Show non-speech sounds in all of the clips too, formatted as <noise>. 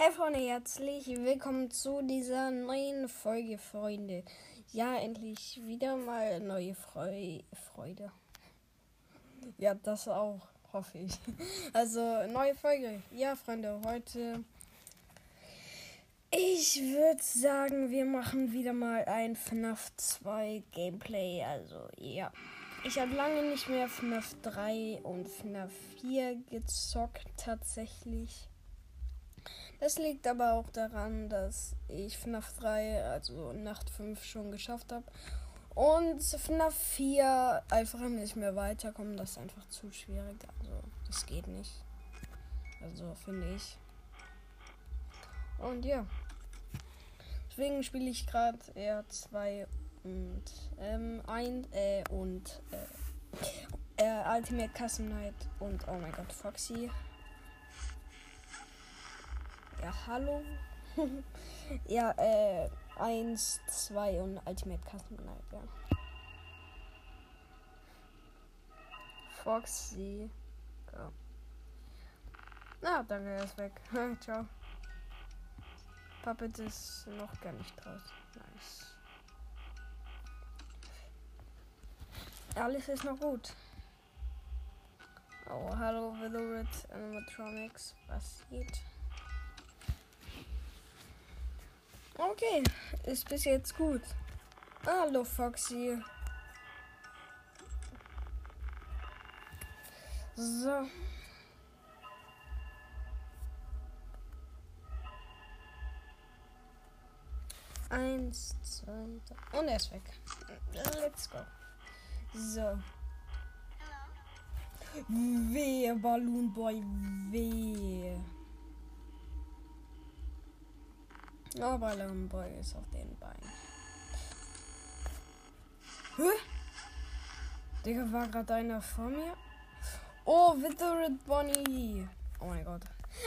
Hey Freunde, herzlich willkommen zu dieser neuen Folge, Freunde. Ja, endlich wieder mal neue Freu Freude. Ja, das auch, hoffe ich. <laughs> Also, neue Folge. Ja, Freunde, heute. Ich würde sagen, wir machen wieder mal ein FNAF 2 Gameplay. Also, ja. Ich habe lange nicht mehr FNAF 3 und FNAF 4 gezockt, tatsächlich. Das liegt aber auch daran, dass ich FNAF 3, also Nacht 5, schon geschafft habe. Und FNAF 4 einfach nicht mehr weiterkommen. Das ist einfach zu schwierig. Also, das geht nicht. Also, finde ich. Und ja. Deswegen spiele ich gerade eher 2 und ähm, 1 äh, und äh, äh, Ultimate Custom Night und oh mein Gott, Foxy. Ja, hallo. <laughs> ja, äh, 1, 2 und Ultimate Custom Night, ja. Foxy. Go. Na, danke, er ist weg. <laughs> Ciao. Puppet ist noch gar nicht draußen. Nice. Alles ist noch gut. Oh, hallo, Withered Animatronics. Was geht? Okay, ist bis jetzt gut. Hallo Foxy. So. Eins, zwei, drei. Und er ist weg. Let's go. So. Wehe, Balloon Boy, wehe. Oh, Balloon Boy ist auf den Beinen. Hä? Digga, war gerade einer vor mir? Oh, Withered Bonnie. Oh mein Gott.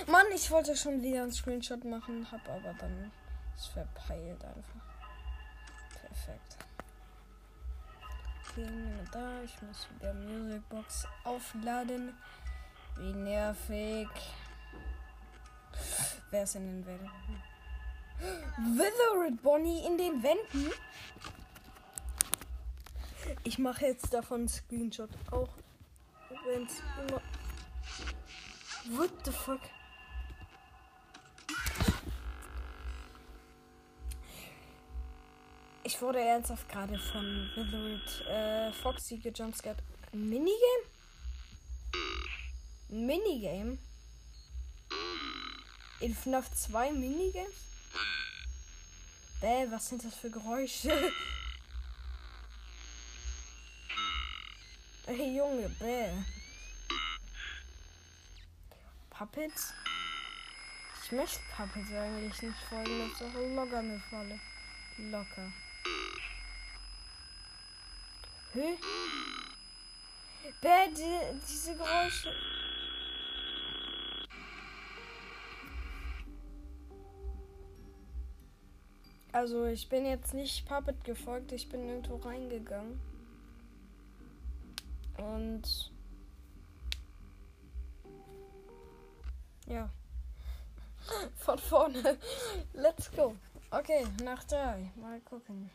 Mann, ich wollte schon wieder einen Screenshot machen, hab aber dann es verpeilt einfach. Perfekt. Okay, da. Ich muss wieder Musicbox aufladen. Wie nervig. Wer ist in den Wänden? Withered Bonnie in den Wänden? Ich mache jetzt davon einen Screenshot. Auch wenn es immer. What the fuck? Ich wurde ernsthaft gerade von Withered äh, Foxy gejumpscared. Minigame? Minigame? In FNAF 2 Minigames? Bäh, was sind das für Geräusche? <laughs> Hey Junge, bäh. Puppets? Ich möchte Puppets eigentlich nicht folgen. Das ist doch locker eine Falle. Locker. Hä? Bäh, die, diese Geräusche. Also ich bin jetzt nicht Puppet gefolgt, ich bin irgendwo reingegangen. Und ja. <laughs> Von vorne. Let's go. Okay, nach drei. Mal gucken.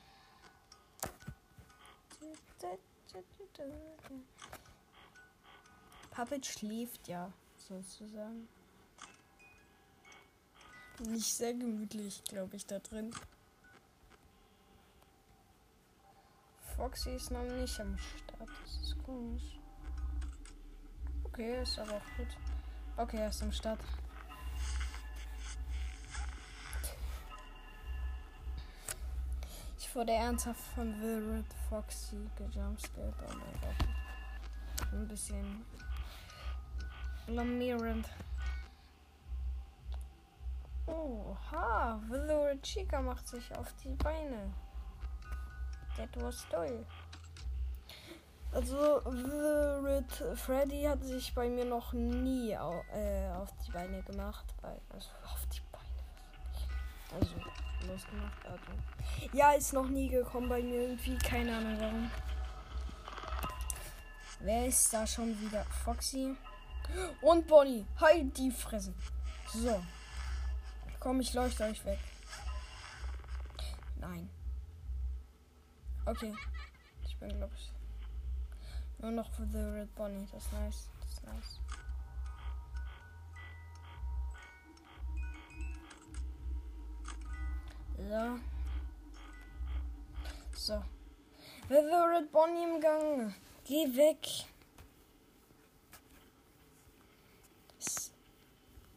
Puppet schläft ja, sozusagen. Nicht sehr gemütlich, glaube ich, da drin. Foxy ist noch nicht am Start. Das ist komisch. Okay, ist aber auch gut. Okay, er ist am Start. Ich wurde ernsthaft von Wilred Foxy gejumpscared. Oh mein Gott. Ein bisschen blamierend. Oha, Wilred Chica macht sich auf die Beine. That was toll. Also, Wilred Freddy hat sich bei mir noch nie au äh, auf die Beine gemacht. Bei, also, auf die Beine. Also, losgemacht. Also. Ja, ist noch nie gekommen bei mir irgendwie. Keine Ahnung warum. Wer ist da schon wieder? Foxy. Und Bonnie. Halt die Fresse. So. Komm, ich leuchte euch weg. Nein. Okay. Ich bin, glaube ich. Nur noch für The Red Bonnie. Das ist nice. Das ist nice. So. So. The Red Bonnie im Gang. Geh weg. Es,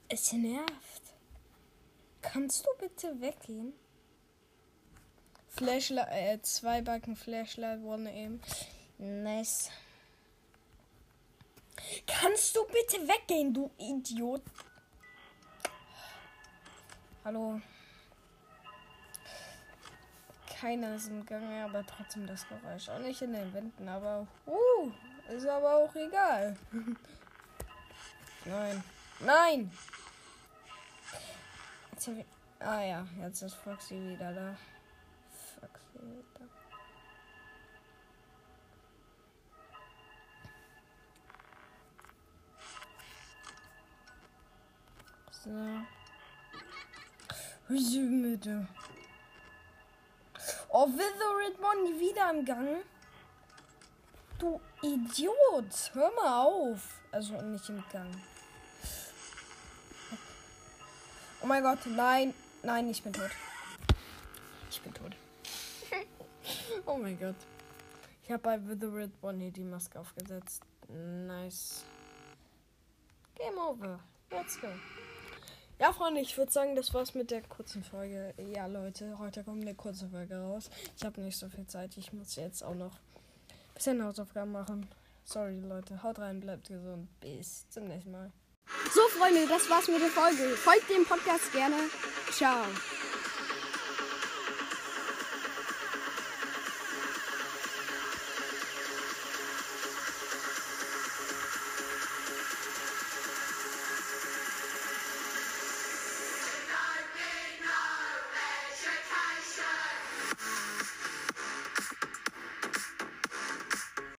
es nervt. Kannst du bitte weggehen? Flashlight, äh, zwei Balken Flashlight wurden eben. Nice. Kannst du bitte weggehen, du Idiot? Hallo. Keiner ist im Gange, aber trotzdem das Geräusch. Auch nicht in den Wänden, aber uh, ist aber auch egal. <laughs> Nein. Nein! Jetzt ah ja, jetzt ist Foxy wieder da. Wieder. So. Müde. Oh, Withered Money wieder im Gang. Du Idiot. Hör mal auf. Also nicht im Gang. Oh mein Gott, nein. Nein, ich bin tot. Ich bin tot. Oh mein Gott. Ich habe bei Withered Bonnie die Maske aufgesetzt. Nice. Game over. Let's go. Ja, Freunde, ich würde sagen, das war's mit der kurzen Folge. Ja, Leute, heute kommt eine kurze Folge raus. Ich habe nicht so viel Zeit. Ich muss jetzt auch noch ein bisschen Hausaufgaben machen. Sorry, Leute. Haut rein, bleibt gesund. Bis zum nächsten Mal. So, Freunde, das war's mit der Folge. Folgt dem Podcast gerne. Ciao.